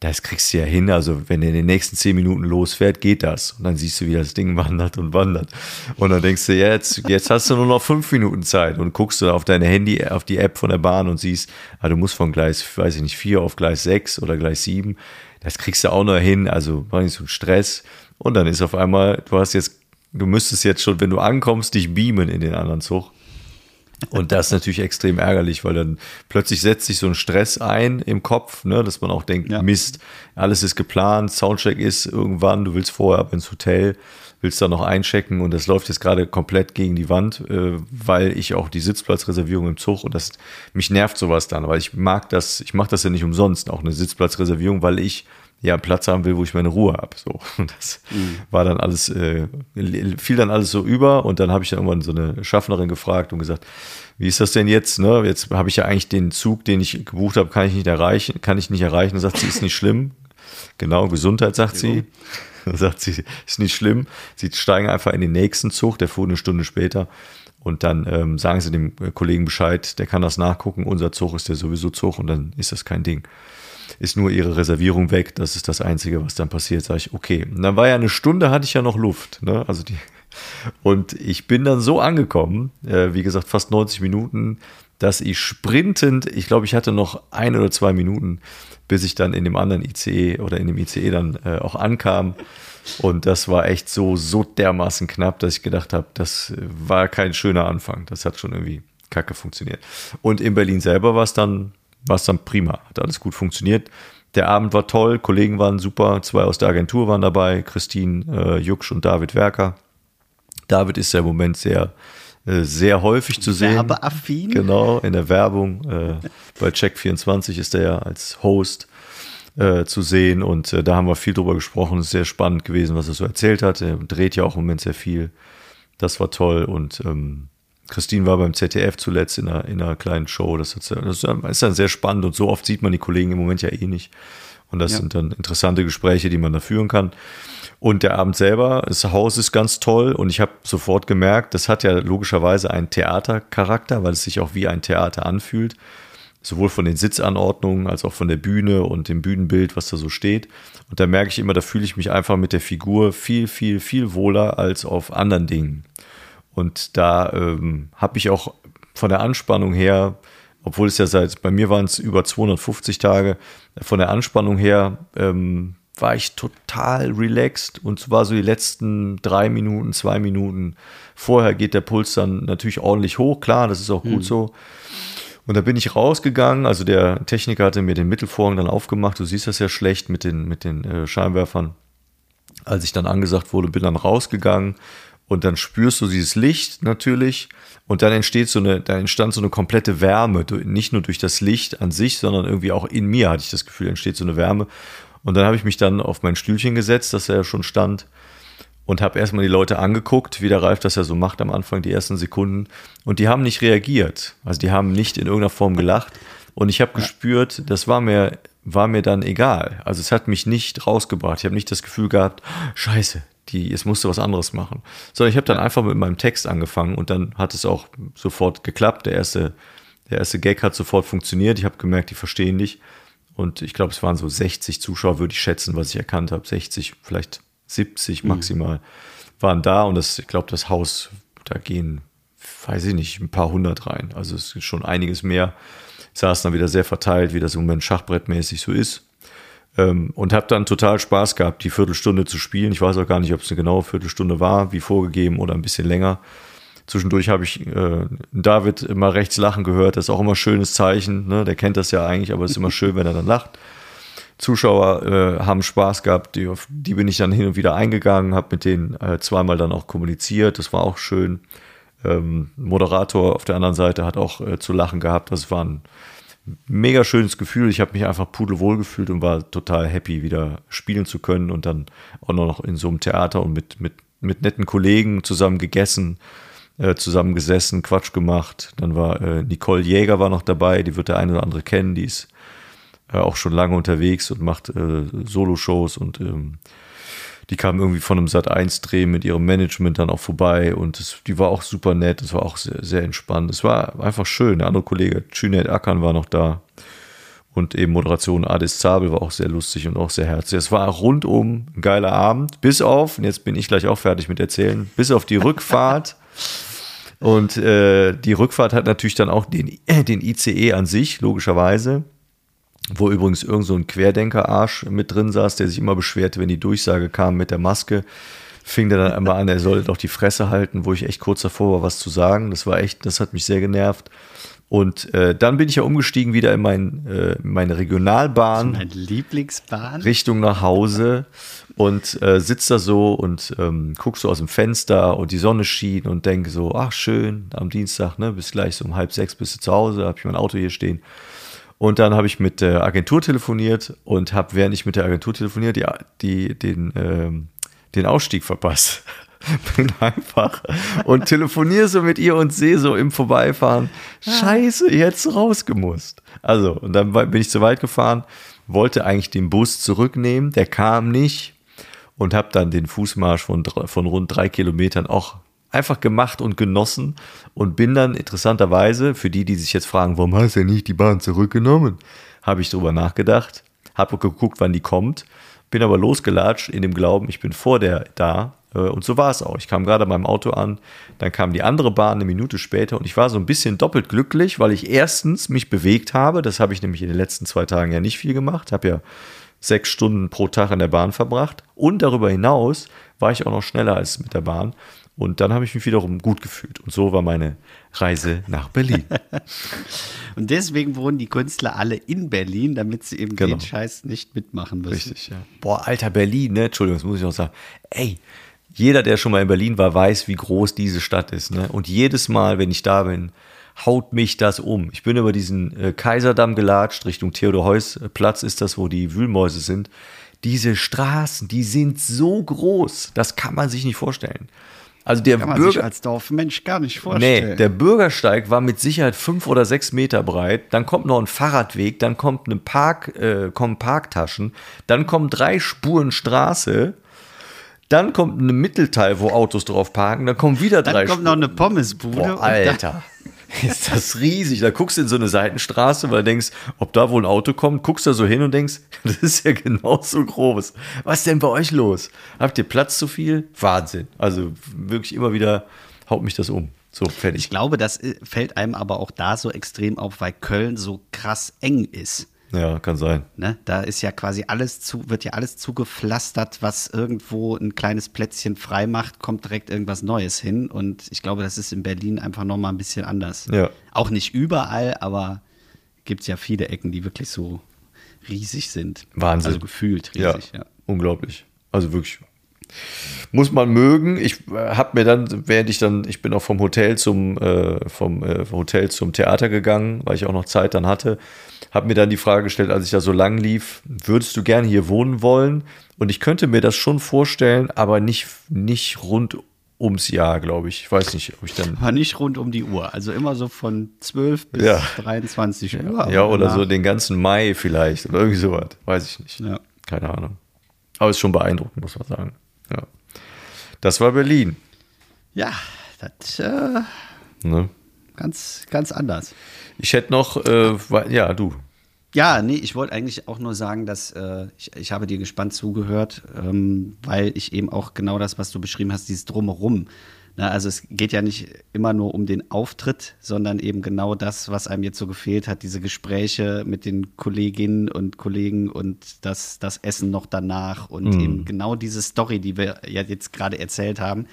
das kriegst du ja hin. Also wenn er in den nächsten zehn Minuten losfährt, geht das. Und dann siehst du, wie das Ding <laughs> wandert und wandert. Und dann denkst du, jetzt, jetzt hast du nur noch fünf Minuten Zeit und guckst du auf deine Handy, auf die App von der Bahn und siehst, ah, du musst von Gleis, weiß ich nicht, vier auf Gleis sechs oder Gleis sieben. Das kriegst du auch noch hin. Also war nicht so ein Stress. Und dann ist auf einmal, du hast jetzt, du müsstest jetzt schon, wenn du ankommst, dich beamen in den anderen Zug. Und das ist natürlich extrem ärgerlich, weil dann plötzlich setzt sich so ein Stress ein im Kopf, ne, dass man auch denkt, ja. Mist, alles ist geplant, Soundcheck ist irgendwann, du willst vorher ab ins Hotel, willst da noch einchecken und das läuft jetzt gerade komplett gegen die Wand, äh, weil ich auch die Sitzplatzreservierung im Zug und das mich nervt sowas dann, weil ich mag das, ich mache das ja nicht umsonst, auch eine Sitzplatzreservierung, weil ich ja Platz haben will, wo ich meine Ruhe habe. So. Und <laughs> das mhm. war dann alles, äh, fiel dann alles so über und dann habe ich dann irgendwann so eine Schaffnerin gefragt und gesagt, wie ist das denn jetzt? Ne? Jetzt habe ich ja eigentlich den Zug, den ich gebucht habe, kann ich nicht erreichen, kann ich nicht erreichen. Und sagt sie, ist nicht schlimm. Genau, Gesundheit, sagt sie. Dann sagt sie, ist nicht schlimm. Sie steigen einfach in den nächsten Zug, der fuhr eine Stunde später. Und dann ähm, sagen sie dem Kollegen Bescheid, der kann das nachgucken, unser Zug ist der sowieso Zug und dann ist das kein Ding ist nur ihre Reservierung weg. Das ist das Einzige, was dann passiert. Sag ich, okay. Und dann war ja eine Stunde, hatte ich ja noch Luft. Ne? Also die, und ich bin dann so angekommen, äh, wie gesagt, fast 90 Minuten, dass ich sprintend, ich glaube, ich hatte noch ein oder zwei Minuten, bis ich dann in dem anderen ICE oder in dem ICE dann äh, auch ankam. Und das war echt so, so dermaßen knapp, dass ich gedacht habe, das war kein schöner Anfang. Das hat schon irgendwie kacke funktioniert. Und in Berlin selber war es dann war es dann prima. Hat alles gut funktioniert. Der Abend war toll, Kollegen waren super, zwei aus der Agentur waren dabei, Christine äh, Jucksch und David Werker. David ist ja im Moment sehr, äh, sehr häufig zu sehen. Werbeaffin. Genau, in der Werbung. Äh, bei Check24 ist er ja als Host äh, zu sehen und äh, da haben wir viel drüber gesprochen. Es ist sehr spannend gewesen, was er so erzählt hat. Er dreht ja auch im Moment sehr viel. Das war toll und ähm, Christine war beim ZDF zuletzt in einer, in einer kleinen Show. Das, das ist dann sehr spannend und so oft sieht man die Kollegen im Moment ja eh nicht. Und das ja. sind dann interessante Gespräche, die man da führen kann. Und der Abend selber, das Haus ist ganz toll und ich habe sofort gemerkt, das hat ja logischerweise einen Theatercharakter, weil es sich auch wie ein Theater anfühlt. Sowohl von den Sitzanordnungen als auch von der Bühne und dem Bühnenbild, was da so steht. Und da merke ich immer, da fühle ich mich einfach mit der Figur viel, viel, viel wohler als auf anderen Dingen. Und da ähm, habe ich auch von der Anspannung her, obwohl es ja seit, bei mir waren es über 250 Tage, von der Anspannung her ähm, war ich total relaxed und zwar so die letzten drei Minuten, zwei Minuten vorher geht der Puls dann natürlich ordentlich hoch, klar, das ist auch gut mhm. so. Und da bin ich rausgegangen, also der Techniker hatte mir den Mittelvorhang dann aufgemacht, du siehst das ja schlecht mit den, mit den äh, Scheinwerfern. Als ich dann angesagt wurde, bin dann rausgegangen und dann spürst du dieses Licht natürlich und dann entsteht so eine, da entstand so eine komplette Wärme, nicht nur durch das Licht an sich, sondern irgendwie auch in mir hatte ich das Gefühl, entsteht so eine Wärme und dann habe ich mich dann auf mein Stühlchen gesetzt, das ja schon stand, und habe erstmal die Leute angeguckt, wie der Ralf das ja so macht am Anfang, die ersten Sekunden. Und die haben nicht reagiert. Also die haben nicht in irgendeiner Form gelacht. Und ich habe gespürt, das war mir, war mir dann egal. Also es hat mich nicht rausgebracht. Ich habe nicht das Gefühl gehabt, scheiße, die, jetzt musste was anderes machen. Sondern ich habe dann einfach mit meinem Text angefangen und dann hat es auch sofort geklappt. Der erste, der erste Gag hat sofort funktioniert. Ich habe gemerkt, die verstehen dich. Und ich glaube, es waren so 60 Zuschauer, würde ich schätzen, was ich erkannt habe. 60, vielleicht 70 mhm. maximal mhm. waren da. Und das, ich glaube, das Haus, da gehen, weiß ich nicht, ein paar hundert rein. Also es ist schon einiges mehr. Ich saß dann wieder sehr verteilt, wie das im Moment schachbrettmäßig so ist. Ähm, und habe dann total Spaß gehabt, die Viertelstunde zu spielen. Ich weiß auch gar nicht, ob es eine genaue Viertelstunde war, wie vorgegeben oder ein bisschen länger. Zwischendurch habe ich äh, David immer rechts lachen gehört. Das ist auch immer ein schönes Zeichen. Ne? Der kennt das ja eigentlich, aber es ist immer schön, wenn er dann lacht. Zuschauer äh, haben Spaß gehabt, die, die bin ich dann hin und wieder eingegangen, habe mit denen äh, zweimal dann auch kommuniziert, das war auch schön. Ähm, Moderator auf der anderen Seite hat auch äh, zu lachen gehabt, das war ein mega schönes Gefühl. Ich habe mich einfach pudelwohl gefühlt und war total happy, wieder spielen zu können und dann auch noch in so einem Theater und mit, mit, mit netten Kollegen zusammen gegessen äh, zusammengesessen, Quatsch gemacht. Dann war äh, Nicole Jäger war noch dabei, die wird der eine oder andere kennen, die ist äh, auch schon lange unterwegs und macht äh, Solo-Shows und ähm, die kam irgendwie von einem Sat1-Dreh mit ihrem Management dann auch vorbei und das, die war auch super nett, das war auch sehr, sehr entspannt. Es war einfach schön. Der andere Kollege, Cüneyt Akan, war noch da. Und eben Moderation Adis Zabel war auch sehr lustig und auch sehr herzlich. Es war rundum ein geiler Abend, bis auf, und jetzt bin ich gleich auch fertig mit erzählen, bis auf die Rückfahrt. Und äh, die Rückfahrt hat natürlich dann auch den, äh, den ICE an sich, logischerweise. Wo übrigens irgend so ein Querdenker-Arsch mit drin saß, der sich immer beschwerte, wenn die Durchsage kam mit der Maske, fing der dann immer an, er sollte doch die Fresse halten, wo ich echt kurz davor war, was zu sagen. Das war echt, das hat mich sehr genervt. Und äh, dann bin ich ja umgestiegen wieder in mein, äh, meine Regionalbahn. Meine Lieblingsbahn. Richtung nach Hause und äh, sitze da so und ähm, guck so aus dem Fenster und die Sonne schien und denke so, ach schön, am Dienstag, ne, bis gleich so um halb sechs bist du zu Hause, habe ich mein Auto hier stehen. Und dann habe ich mit der Agentur telefoniert und habe, während ich mit der Agentur telefoniert, die, die, den, ähm, den Ausstieg verpasst. <laughs> bin einfach und telefoniere so mit ihr und sehe so im Vorbeifahren, scheiße, jetzt rausgemusst. Also, und dann bin ich zu weit gefahren, wollte eigentlich den Bus zurücknehmen, der kam nicht und habe dann den Fußmarsch von, von rund drei Kilometern auch einfach gemacht und genossen und bin dann interessanterweise, für die, die sich jetzt fragen, warum hast du nicht die Bahn zurückgenommen, habe ich darüber nachgedacht, habe geguckt, wann die kommt, bin aber losgelatscht in dem Glauben, ich bin vor der da äh, und so war es auch. Ich kam gerade beim Auto an, dann kam die andere Bahn eine Minute später und ich war so ein bisschen doppelt glücklich, weil ich erstens mich bewegt habe. Das habe ich nämlich in den letzten zwei Tagen ja nicht viel gemacht. Habe ja sechs Stunden pro Tag in der Bahn verbracht. Und darüber hinaus war ich auch noch schneller als mit der Bahn. Und dann habe ich mich wiederum gut gefühlt. Und so war meine Reise nach Berlin. <laughs> und deswegen wohnen die Künstler alle in Berlin, damit sie eben genau. den Scheiß nicht mitmachen müssen. Richtig, ja. Boah, alter Berlin, ne? Entschuldigung, das muss ich noch sagen. Ey, jeder, der schon mal in Berlin war, weiß, wie groß diese Stadt ist. Ne? Und jedes Mal, wenn ich da bin, haut mich das um. Ich bin über diesen äh, Kaiserdamm gelatscht, Richtung Theodor-Heuss-Platz ist das, wo die Wühlmäuse sind. diese Straßen, die sind so groß, das kann man sich nicht vorstellen. Also der Kann man Bürger, sich als Dorfmensch gar nicht vorstellen. Nee, der Bürgersteig war mit Sicherheit fünf oder sechs Meter breit. Dann kommt noch ein Fahrradweg, dann kommt eine Park, äh, kommen Parktaschen, dann kommen drei Spuren Straße, dann kommt ein Mittelteil, wo Autos drauf parken, dann kommen wieder dann drei kommt noch eine Pommesbude. Boah, und dann- Alter. <laughs> <laughs> Ist das riesig. Da guckst du in so eine Seitenstraße, weil du denkst, ob da wohl ein Auto kommt, guckst da so hin und denkst, <laughs> das ist ja genauso groß. Was ist denn bei euch los? Habt ihr Platz zu viel? Wahnsinn. Also wirklich immer wieder haut mich das um. So, fertig. Ich glaube, das äh, fällt einem aber auch da so extrem auf, weil Köln so krass eng ist. Ja, kann sein. Ne? Da ist ja quasi alles zu, wird ja alles zugepflastert, was irgendwo ein kleines Plätzchen frei macht, kommt direkt irgendwas Neues hin. Und ich glaube, das ist in Berlin einfach nochmal ein bisschen anders. Ja. Auch nicht überall, aber gibt es ja viele Ecken, die wirklich so riesig sind. Wahnsinn. Also gefühlt Ja, riesig, ja. unglaublich. Also wirklich. Muss man mögen. Ich äh, habe mir dann, während ich dann, ich bin auch vom Hotel zum äh, vom äh, Hotel zum Theater gegangen, weil ich auch noch Zeit dann hatte, habe mir dann die Frage gestellt, als ich da so lang lief, würdest du gerne hier wohnen wollen? Und ich könnte mir das schon vorstellen, aber nicht nicht rund ums Jahr, glaube ich. Ich weiß nicht, ob ich dann Aber nicht rund um die Uhr. Also immer so von 12 bis Ja. 23 Uhr. ja aber oder so danach- den ganzen Mai vielleicht oder irgendwie sowas, weiß ich nicht. Ja. Keine Ahnung. Aber ist schon beeindruckend, muss man sagen. Ja. Das war Berlin. Ja, das äh, Ne? ganz, ganz anders. Ich hätte noch, äh, ja, du. Ja, nee, ich wollte eigentlich auch nur sagen, dass äh, ich, ich habe dir gespannt zugehört, ähm, weil ich eben auch genau das, was du beschrieben hast, dieses Drumherum. Na, also es geht ja nicht immer nur um den Auftritt, sondern eben genau das, was einem jetzt so gefehlt hat, diese Gespräche mit den Kolleginnen und Kollegen und das, das Essen noch danach und eben genau diese Story, die wir ja jetzt gerade erzählt haben,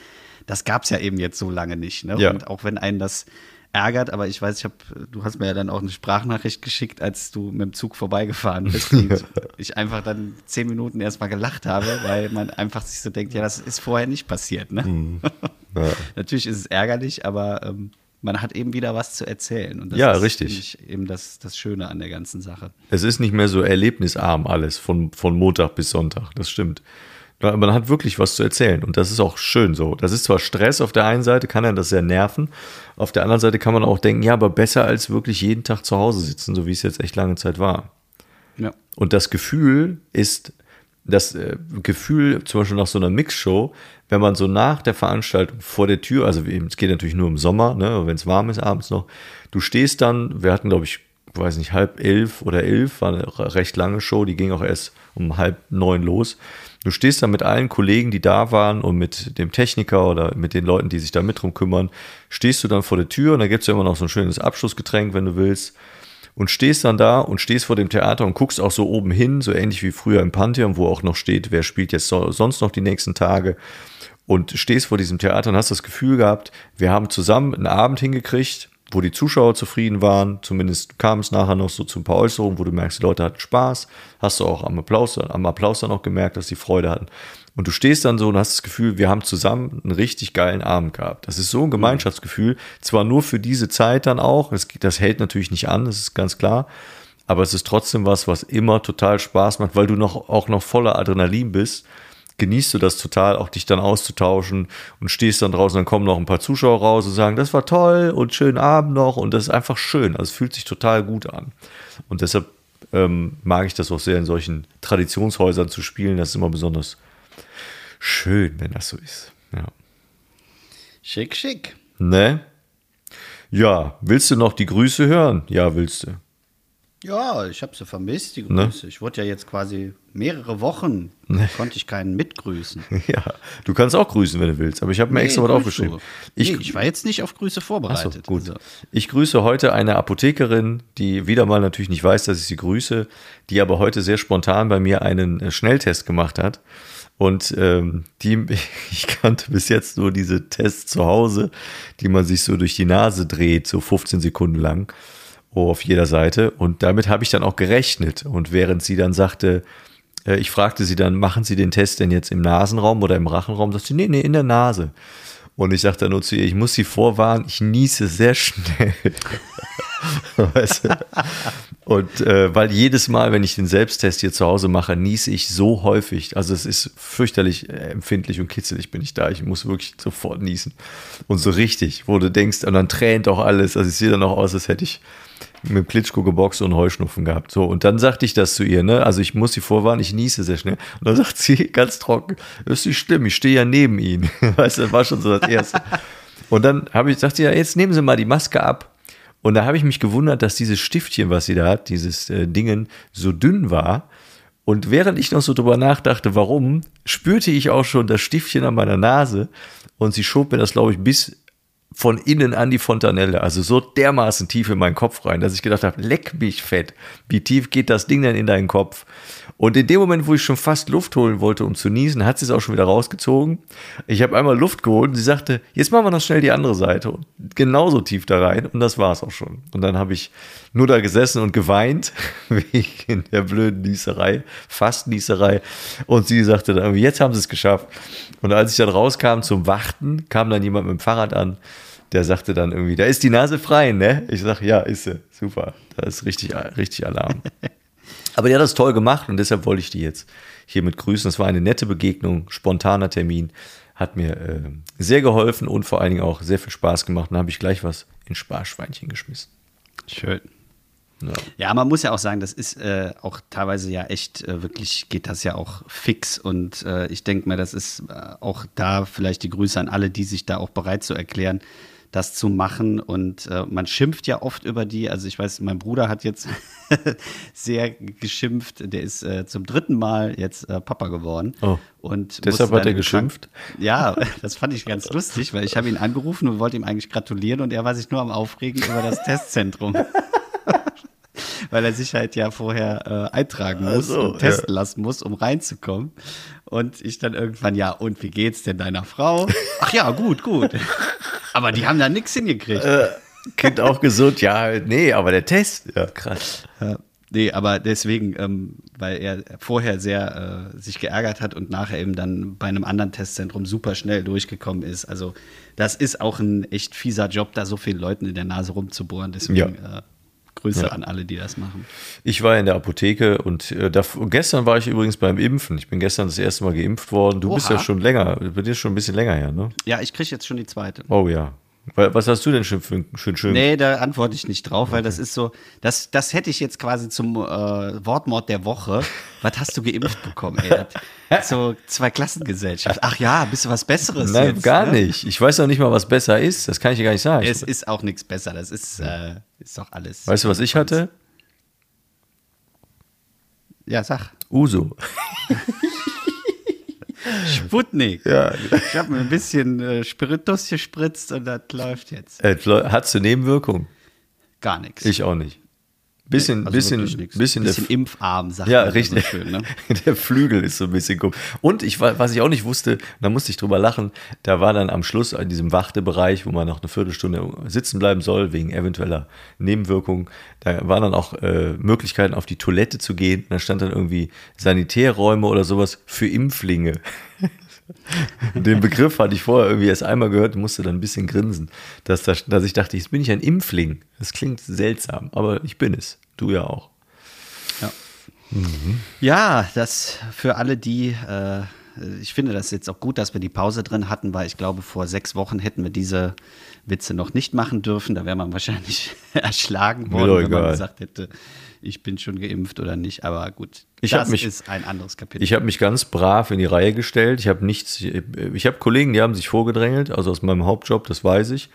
das gab es ja eben jetzt so lange nicht. Ne? Ja. Und auch wenn einen das ärgert, aber ich weiß, ich habe, du hast mir ja dann auch eine Sprachnachricht geschickt, als du mit dem Zug vorbeigefahren bist und <laughs> ich einfach dann zehn Minuten erstmal gelacht habe, weil man einfach sich so denkt, ja, das ist vorher nicht passiert. Ne? Mhm. Ja. Natürlich ist es ärgerlich, aber ähm, man hat eben wieder was zu erzählen. Und das Ja, ist, richtig. Ich, eben das, das Schöne an der ganzen Sache. Es ist nicht mehr so erlebnisarm alles von, von Montag bis Sonntag. Das stimmt. Man hat wirklich was zu erzählen und das ist auch schön so. Das ist zwar Stress auf der einen Seite, kann ja das sehr nerven. Auf der anderen Seite kann man auch denken, ja, aber besser als wirklich jeden Tag zu Hause sitzen, so wie es jetzt echt lange Zeit war. Ja. Und das Gefühl ist, das äh, Gefühl, zum Beispiel nach so einer Mixshow, wenn man so nach der Veranstaltung vor der Tür, also es geht natürlich nur im Sommer, ne, wenn es warm ist abends noch, du stehst dann, wir hatten, glaube ich, weiß nicht, halb elf oder elf, war eine recht lange Show, die ging auch erst um halb neun los. Du stehst dann mit allen Kollegen, die da waren und mit dem Techniker oder mit den Leuten, die sich da mit drum kümmern, stehst du dann vor der Tür und da gibt's ja immer noch so ein schönes Abschlussgetränk, wenn du willst und stehst dann da und stehst vor dem Theater und guckst auch so oben hin, so ähnlich wie früher im Pantheon, wo auch noch steht, wer spielt jetzt so, sonst noch die nächsten Tage. Und stehst vor diesem Theater und hast das Gefühl gehabt, wir haben zusammen einen Abend hingekriegt, wo die Zuschauer zufrieden waren. Zumindest kam es nachher noch so zu ein paar Äußerungen, wo du merkst, die Leute hatten Spaß. Hast du auch am Applaus, am Applaus dann auch gemerkt, dass die Freude hatten. Und du stehst dann so und hast das Gefühl, wir haben zusammen einen richtig geilen Abend gehabt. Das ist so ein Gemeinschaftsgefühl. Zwar nur für diese Zeit dann auch. Das, das hält natürlich nicht an, das ist ganz klar. Aber es ist trotzdem was, was immer total Spaß macht, weil du noch, auch noch voller Adrenalin bist. Genießt du das total, auch dich dann auszutauschen und stehst dann draußen, dann kommen noch ein paar Zuschauer raus und sagen, das war toll und schönen Abend noch und das ist einfach schön. Also es fühlt sich total gut an. Und deshalb ähm, mag ich das auch sehr, in solchen Traditionshäusern zu spielen. Das ist immer besonders schön, wenn das so ist. Ja. Schick, schick. Ne? Ja, willst du noch die Grüße hören? Ja, willst du. Ja, ich habe sie vermisst, die Ne? Grüße. Ich wurde ja jetzt quasi mehrere Wochen, konnte ich keinen mitgrüßen. <laughs> Ja, du kannst auch grüßen, wenn du willst, aber ich habe mir extra was aufgeschrieben. Ich, nee, ich war jetzt nicht auf Grüße vorbereitet. gut. Also, Ich grüße heute eine Apothekerin, die wieder mal natürlich nicht weiß, dass ich sie grüße, die aber heute sehr spontan bei mir einen äh, Schnelltest gemacht hat. Und ähm, die, <laughs> ich kannte bis jetzt nur diese Tests zu Hause, die man sich so durch die Nase dreht, so 15 Sekunden lang oh, auf jeder Seite. Und damit habe ich dann auch gerechnet. Und während sie dann sagte, ich fragte sie dann, machen Sie den Test denn jetzt im Nasenraum oder im Rachenraum? Sagt sie, nee, nee, in der Nase. Und ich sagte dann nur zu ihr, ich muss Sie vorwarnen, ich niese sehr schnell. <laughs> weißt du? Und äh, weil jedes Mal, wenn ich den Selbsttest hier zu Hause mache, niese ich so häufig. Also es ist fürchterlich äh, empfindlich und kitzelig bin ich da. Ich muss wirklich sofort niesen. Und so richtig, wo du denkst, und dann tränt auch alles. Also ich sehe dann auch aus, als hätte ich mit Klitschko geboxt und Heuschnupfen gehabt. So, und dann sagte ich das zu ihr, ne? Also ich muss sie vorwarnen, ich niese sehr schnell. Und dann sagt sie <laughs> ganz trocken, das ist nicht schlimm, ich stehe ja neben ihnen. <laughs> Weißt du, das war schon so das Erste. Und dann habe ich, sagte ja, jetzt nehmen Sie mal die Maske ab. Und da habe ich mich gewundert, dass dieses Stiftchen, was sie da hat, dieses äh, Dingen, so dünn war. Und während ich noch so drüber nachdachte, warum, spürte ich auch schon das Stiftchen an meiner Nase. Und sie schob mir das, glaube ich, bis von innen an die Fontanelle, also so dermaßen tief in meinen Kopf rein, dass ich gedacht habe, leck mich fett, wie tief geht das Ding denn in deinen Kopf? Und in dem Moment, wo ich schon fast Luft holen wollte, um zu niesen, hat sie es auch schon wieder rausgezogen. Ich habe einmal Luft geholt und sie sagte, jetzt machen wir noch schnell die andere Seite. Und genauso tief da rein und das war es auch schon. Und dann habe ich nur da gesessen und geweint, <laughs> wegen der blöden Nieserei, fast Nieserei. Und sie sagte dann, jetzt haben sie es geschafft. Und als ich dann rauskam zum Warten, kam dann jemand mit dem Fahrrad an, der sagte dann irgendwie, da ist die Nase frei, ne? Ich sage, ja, ist sie. Super. Da ist richtig, richtig Alarm. <laughs> Aber die hat das toll gemacht und deshalb wollte ich die jetzt hiermit grüßen. Es war eine nette Begegnung, spontaner Termin, hat mir äh, sehr geholfen und vor allen Dingen auch sehr viel Spaß gemacht. Dann habe ich gleich was in Sparschweinchen geschmissen. Schön. Ja. ja. man muss ja auch sagen, das ist äh, auch teilweise ja echt, äh, wirklich geht das ja auch fix. Und äh, ich denke mal, das ist äh, auch da vielleicht die Grüße an alle, die sich da auch bereit zu erklären, das zu machen. Und äh, man schimpft ja oft über die. Also ich weiß, mein Bruder hat jetzt <laughs> sehr geschimpft. Der ist äh, zum dritten Mal jetzt äh, Papa geworden. Oh. Und deshalb hat er geschimpft? Ja, <laughs> das fand ich ganz lustig, weil ich habe ihn angerufen und wollte ihm eigentlich gratulieren und er war sich nur am Aufregen über das Testzentrum. <laughs> weil er sich halt ja vorher äh, eintragen muss also, und testen ja. lassen muss, um reinzukommen. Und ich dann irgendwann, ja, und wie geht's denn deiner Frau? Ach ja, gut, gut. Aber die haben da nichts hingekriegt. Äh, kind auch gesund, ja, nee, aber der Test, ja, krass. Ja, nee, aber deswegen, ähm, weil er vorher sehr äh, sich geärgert hat und nachher eben dann bei einem anderen Testzentrum super schnell durchgekommen ist. Also, das ist auch ein echt fieser Job, da so vielen Leuten in der Nase rumzubohren. Deswegen ja. äh, Grüße ja. an alle, die das machen. Ich war in der Apotheke und äh, da, gestern war ich übrigens beim Impfen. Ich bin gestern das erste Mal geimpft worden. Du Oha. bist ja schon länger, bei dir ist schon ein bisschen länger her, ne? Ja, ich kriege jetzt schon die zweite. Oh ja, was hast du denn schon für schön schön? Nee, da antworte ich nicht drauf, weil das ist so, das, das hätte ich jetzt quasi zum äh, Wortmord der Woche. Was hast du geimpft bekommen, ey? so zwei Klassengesellschaft. Ach ja, bist du was Besseres? Nein, jetzt, gar ne? nicht. Ich weiß auch nicht mal, was besser ist. Das kann ich dir gar nicht sagen. Es ist auch nichts besser. Das ist, äh, ist doch alles. Weißt du, was ich hatte? Ja, sag. Uso. <laughs> Sputnik. Ja. Ich habe mir ein bisschen äh, Spiritus gespritzt und das läuft jetzt. Äh, Hattest du Nebenwirkungen? Gar nichts. Ich auch nicht. Bisschen, also bisschen, bisschen, bisschen impfarm, sagt Ja, richtig. So schön, ne? <laughs> der Flügel ist so ein bisschen guck. Und ich, was ich auch nicht wusste, da musste ich drüber lachen, da war dann am Schluss in diesem Wartebereich, wo man noch eine Viertelstunde sitzen bleiben soll, wegen eventueller Nebenwirkungen, da waren dann auch äh, Möglichkeiten, auf die Toilette zu gehen. Da stand dann irgendwie Sanitärräume oder sowas für Impflinge. <laughs> Den Begriff hatte ich vorher irgendwie erst einmal gehört und musste dann ein bisschen grinsen, dass, das, dass ich dachte, jetzt bin ich ein Impfling. Das klingt seltsam, aber ich bin es. Du ja auch. Ja, mhm. ja das für alle, die, äh, ich finde das jetzt auch gut, dass wir die Pause drin hatten, weil ich glaube, vor sechs Wochen hätten wir diese Witze noch nicht machen dürfen. Da wäre man wahrscheinlich <laughs> erschlagen worden, wenn man gesagt hätte, ich bin schon geimpft oder nicht. Aber gut, ich das mich, ist ein anderes Kapitel. Ich habe mich ganz brav in die Reihe gestellt. Ich habe nichts, ich habe Kollegen, die haben sich vorgedrängelt, also aus meinem Hauptjob, das weiß ich.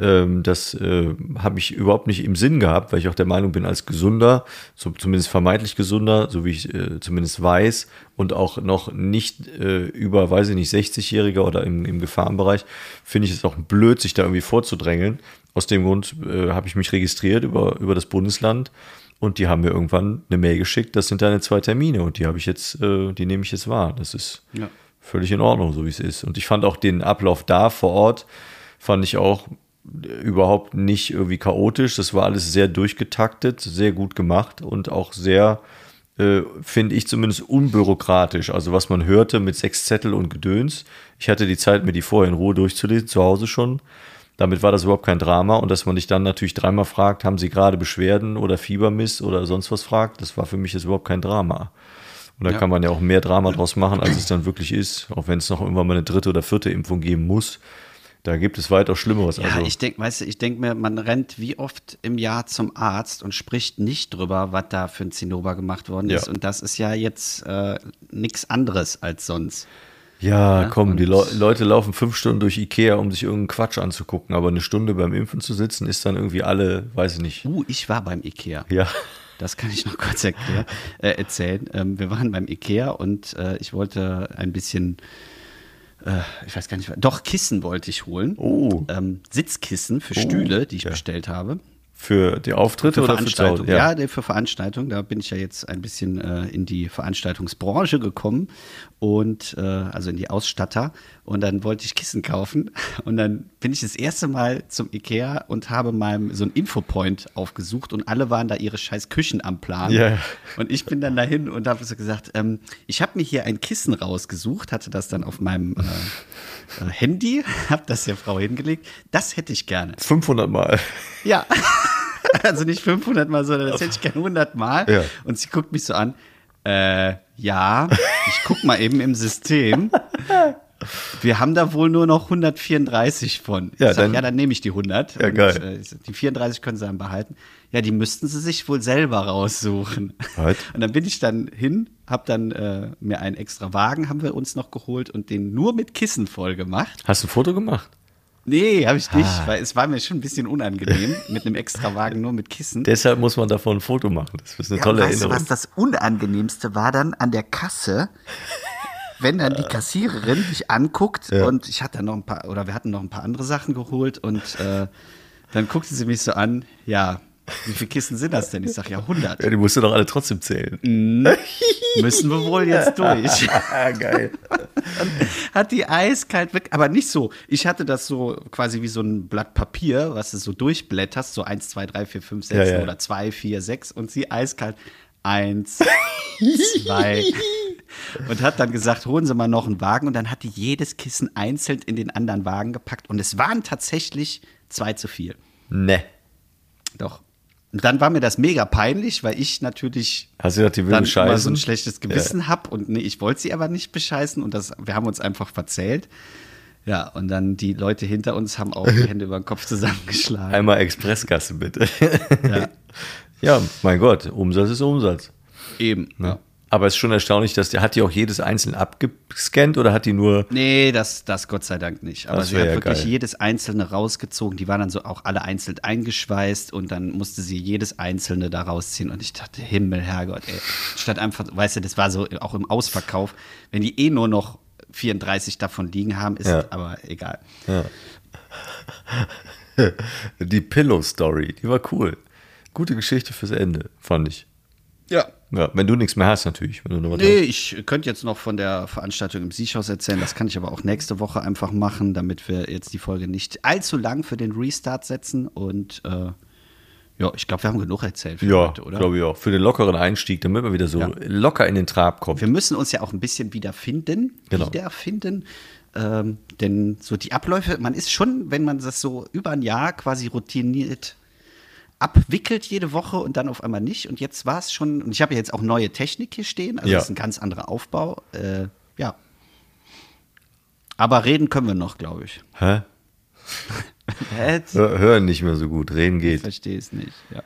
Ähm, das äh, habe ich überhaupt nicht im Sinn gehabt, weil ich auch der Meinung bin, als gesunder, so, zumindest vermeintlich gesunder, so wie ich äh, zumindest weiß, und auch noch nicht äh, über, weiß ich nicht, 60-Jähriger oder im, im Gefahrenbereich, finde ich es auch blöd, sich da irgendwie vorzudrängeln. Aus dem Grund äh, habe ich mich registriert über, über das Bundesland und die haben mir irgendwann eine Mail geschickt, das sind deine zwei Termine und die habe ich jetzt, äh, die nehme ich jetzt wahr. Das ist ja. völlig in Ordnung, so wie es ist. Und ich fand auch den Ablauf da vor Ort, fand ich auch überhaupt nicht irgendwie chaotisch. Das war alles sehr durchgetaktet, sehr gut gemacht und auch sehr, äh, finde ich zumindest unbürokratisch. Also was man hörte mit sechs Zettel und Gedöns. Ich hatte die Zeit, mir die vorher in Ruhe durchzulesen, zu Hause schon. Damit war das überhaupt kein Drama und dass man dich dann natürlich dreimal fragt, haben sie gerade Beschwerden oder Fiebermiss oder sonst was fragt, das war für mich jetzt überhaupt kein Drama. Und da Ja. kann man ja auch mehr Drama draus machen, als es dann wirklich ist, auch wenn es noch irgendwann mal eine dritte oder vierte Impfung geben muss. Da gibt es weitaus Schlimmeres. Ja, also, ich denke, weißt du, ich denke mir, man rennt wie oft im Jahr zum Arzt und spricht nicht drüber, was da für ein Zinnober gemacht worden Ja. ist. Und das ist ja jetzt äh, nichts anderes als sonst. Ja, Ja, komm, die Le Leute laufen fünf Stunden durch Ikea, um sich irgendeinen Quatsch anzugucken, aber eine Stunde beim Impfen zu sitzen, ist dann irgendwie alle, weiß ich nicht. Uh, ich war beim Ikea. Ja. Das kann ich noch kurz erklären, äh, erzählen. Ähm, wir waren beim Ikea und äh, ich wollte ein bisschen, äh, ich weiß gar nicht, doch Kissen wollte ich holen. Oh. Ähm, Sitzkissen für Oh, Stühle, die ich ja. bestellt habe. Für die Auftritte Für oder für zu Veranstaltungen. Hause? Ja, nee, für Veranstaltungen. Da bin ich ja jetzt ein bisschen äh, in die Veranstaltungsbranche gekommen und äh, also in die Ausstatter. Und dann wollte ich Kissen kaufen. <laughs> Und dann bin ich das erste Mal zum Ikea und habe mal so einen Infopoint aufgesucht und alle waren da ihre scheiß Küchen am Plan. Ja. Und ich bin dann dahin und habe so gesagt, ähm, ich habe mir hier ein Kissen rausgesucht, hatte das dann auf meinem äh, äh, Handy, <laughs> habe das der Frau hingelegt. Das hätte ich gerne. 500 Mal. Ja. <laughs> <laughs> Also nicht 500 Mal, sondern das hätte ich gerne 100 Mal. Ja. Und sie guckt mich so an. Äh, ja, ich guck mal eben im System. Wir haben da wohl nur noch 134 von. Ja, ich sag, dann- ja, dann nehme ich die 100. Ja, Und, geil. äh, die 34 können sie dann behalten. Ja, die müssten sie sich wohl selber raussuchen. Halt. <laughs> Und dann bin ich dann hin, hab dann äh, mir einen extra Wagen, haben wir uns noch geholt und den nur mit Kissen voll gemacht. Hast du ein Foto gemacht? Nee, habe ich nicht, Ah. weil es war mir schon ein bisschen unangenehm <laughs> mit einem extra Wagen nur mit Kissen. Deshalb muss man davon ein Foto machen. Das ist eine Ja, tolle weißt du, Erinnerung. was das Unangenehmste war dann an der Kasse, wenn dann die Kassiererin dich anguckt Ja. und ich hatte noch ein paar, oder wir hatten noch ein paar andere Sachen geholt und äh, dann guckte sie mich so an, ja, wie viele Kissen sind das denn? Ich sag, ja, 100. ja, die musst du doch alle trotzdem zählen. Müssen wir wohl jetzt durch. Ah, <laughs> geil. Hat die eiskalt weg, aber nicht so. Ich hatte das so quasi wie so ein Blatt Papier, was du so durchblätterst, so 1, 2, 3, 4, 5, 6 Ja, ja. oder 2, 4, 6 und sie eiskalt 1, 2 <laughs> und hat dann gesagt, holen Sie mal noch einen Wagen und dann hat die jedes Kissen einzeln in den anderen Wagen gepackt und es waren tatsächlich zwei zu viel. Ne. Doch. Und dann war mir das mega peinlich, weil ich natürlich Hast du gedacht, die will dann immer so ein schlechtes Gewissen hab und nee, ich wollte sie aber nicht bescheißen und das, wir haben uns einfach verzählt. Ja, und dann die Leute hinter uns haben auch die <laughs> Hände über den Kopf zusammengeschlagen. Einmal Expresskasse bitte. Ja, <laughs> ja, mein Gott, Umsatz ist Umsatz. eben. Ja. Aber es ist schon erstaunlich, dass die, hat die auch jedes einzeln abgescannt oder hat die nur, Nee, das, das Gott sei Dank nicht. Aber sie hat ja wirklich geil. jedes einzelne rausgezogen. Die waren dann so auch alle einzeln eingeschweißt und dann musste sie jedes einzelne da rausziehen. Und ich dachte, Himmel, Herrgott, ey. Statt einfach, weißt du, das war so auch im Ausverkauf, wenn die eh nur noch 34 davon liegen haben, ist Ja. aber egal. <laughs> die Pillow Story, die war cool. Gute Geschichte fürs Ende, fand ich. Ja. Ja, wenn du nichts mehr hast, natürlich. Wenn Nee, hast. ich könnte jetzt noch von der Veranstaltung im Siechhaus erzählen. Das kann ich aber auch nächste Woche einfach machen, damit wir jetzt die Folge nicht allzu lang für den Restart setzen. Und äh, ja, ich glaube, wir haben genug erzählt für Ja, heute, oder? glaube ich auch. Für den lockeren Einstieg, damit man wieder so Ja. locker in den Trab kommt. Wir müssen uns ja auch ein bisschen wiederfinden. Genau. Wiederfinden. Ähm, denn so die Abläufe, man ist schon, wenn man das so über ein Jahr quasi routiniert abwickelt jede Woche und dann auf einmal nicht. Und jetzt war es schon, und ich habe ja jetzt auch neue Technik hier stehen, also Ja. das ist ein ganz anderer Aufbau. Äh, ja. Aber reden können wir noch, glaube ich. Hä? <laughs> Hä? Hör, hören nicht mehr so gut, reden Ich geht. verstehe es nicht. Ja.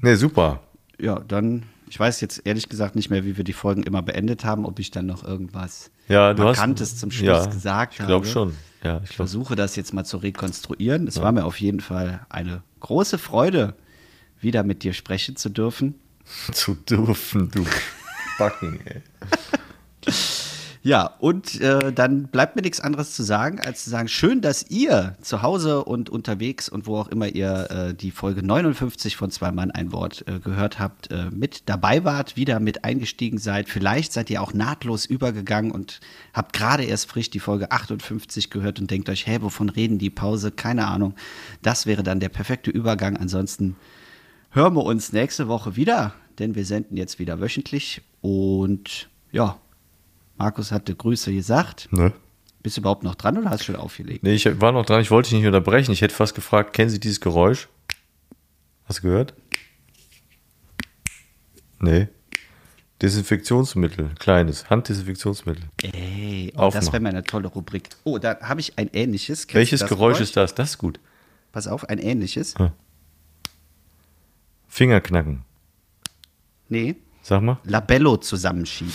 Ne, super. ja, dann, ich weiß jetzt ehrlich gesagt nicht mehr, wie wir die Folgen immer beendet haben, ob ich dann noch irgendwas Ja, Markantes hast zum Schluss ja, gesagt Ich glaube habe. schon. Ja, ich Ich glaube. versuche das jetzt mal zu rekonstruieren. Es war mir auf jeden Fall eine große Freude, wieder mit dir sprechen zu dürfen. Zu dürfen, du Backen, ey. <laughs> Ja, und äh, dann bleibt mir nichts anderes zu sagen, als zu sagen, schön, dass ihr zu Hause und unterwegs und wo auch immer ihr äh, die Folge 59 von Zwei Mann ein Wort äh, gehört habt, äh, mit dabei wart, wieder mit eingestiegen seid. Vielleicht seid ihr auch nahtlos übergegangen und habt gerade erst frisch die Folge 58 gehört und denkt euch, hä, wovon reden die Pause? Keine Ahnung. Das wäre dann der perfekte Übergang. Ansonsten hören wir uns nächste Woche wieder, denn wir senden jetzt wieder wöchentlich und ja, Markus hatte Grüße gesagt. Ne? Bist du überhaupt noch dran oder hast du schon aufgelegt? Nee, ich war noch dran, ich wollte dich nicht unterbrechen. Ich hätte fast gefragt, kennen Sie dieses Geräusch? Hast du gehört? Nee. Desinfektionsmittel, kleines, Handdesinfektionsmittel. Ey, oh, das wäre mal eine tolle Rubrik. Oh, da habe ich ein ähnliches. Kennst Welches Geräusch, Geräusch, ist das? Das ist gut. Pass auf, ein ähnliches. Hm. Fingerknacken. Nee. Sag mal. Labello zusammenschieben.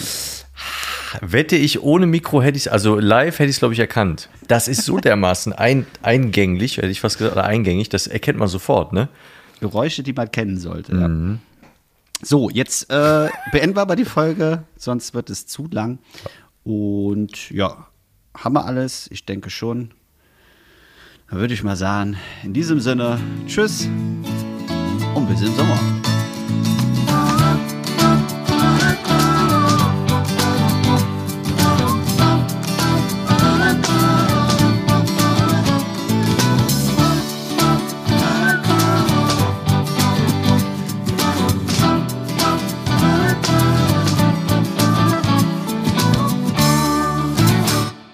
Wette ich, ohne Mikro hätte ich es, also live hätte ich es, glaube ich, erkannt. Das ist so <laughs> dermaßen ein, eingänglich, hätte ich fast gesagt, oder eingängig, das erkennt man sofort, ne? Geräusche, die man kennen sollte, mhm. ja. So, jetzt äh, beenden wir aber die Folge, sonst wird es zu lang. Und ja, haben wir alles? Ich denke schon. Dann würde ich mal sagen, in diesem Sinne, tschüss und bis im Sommer.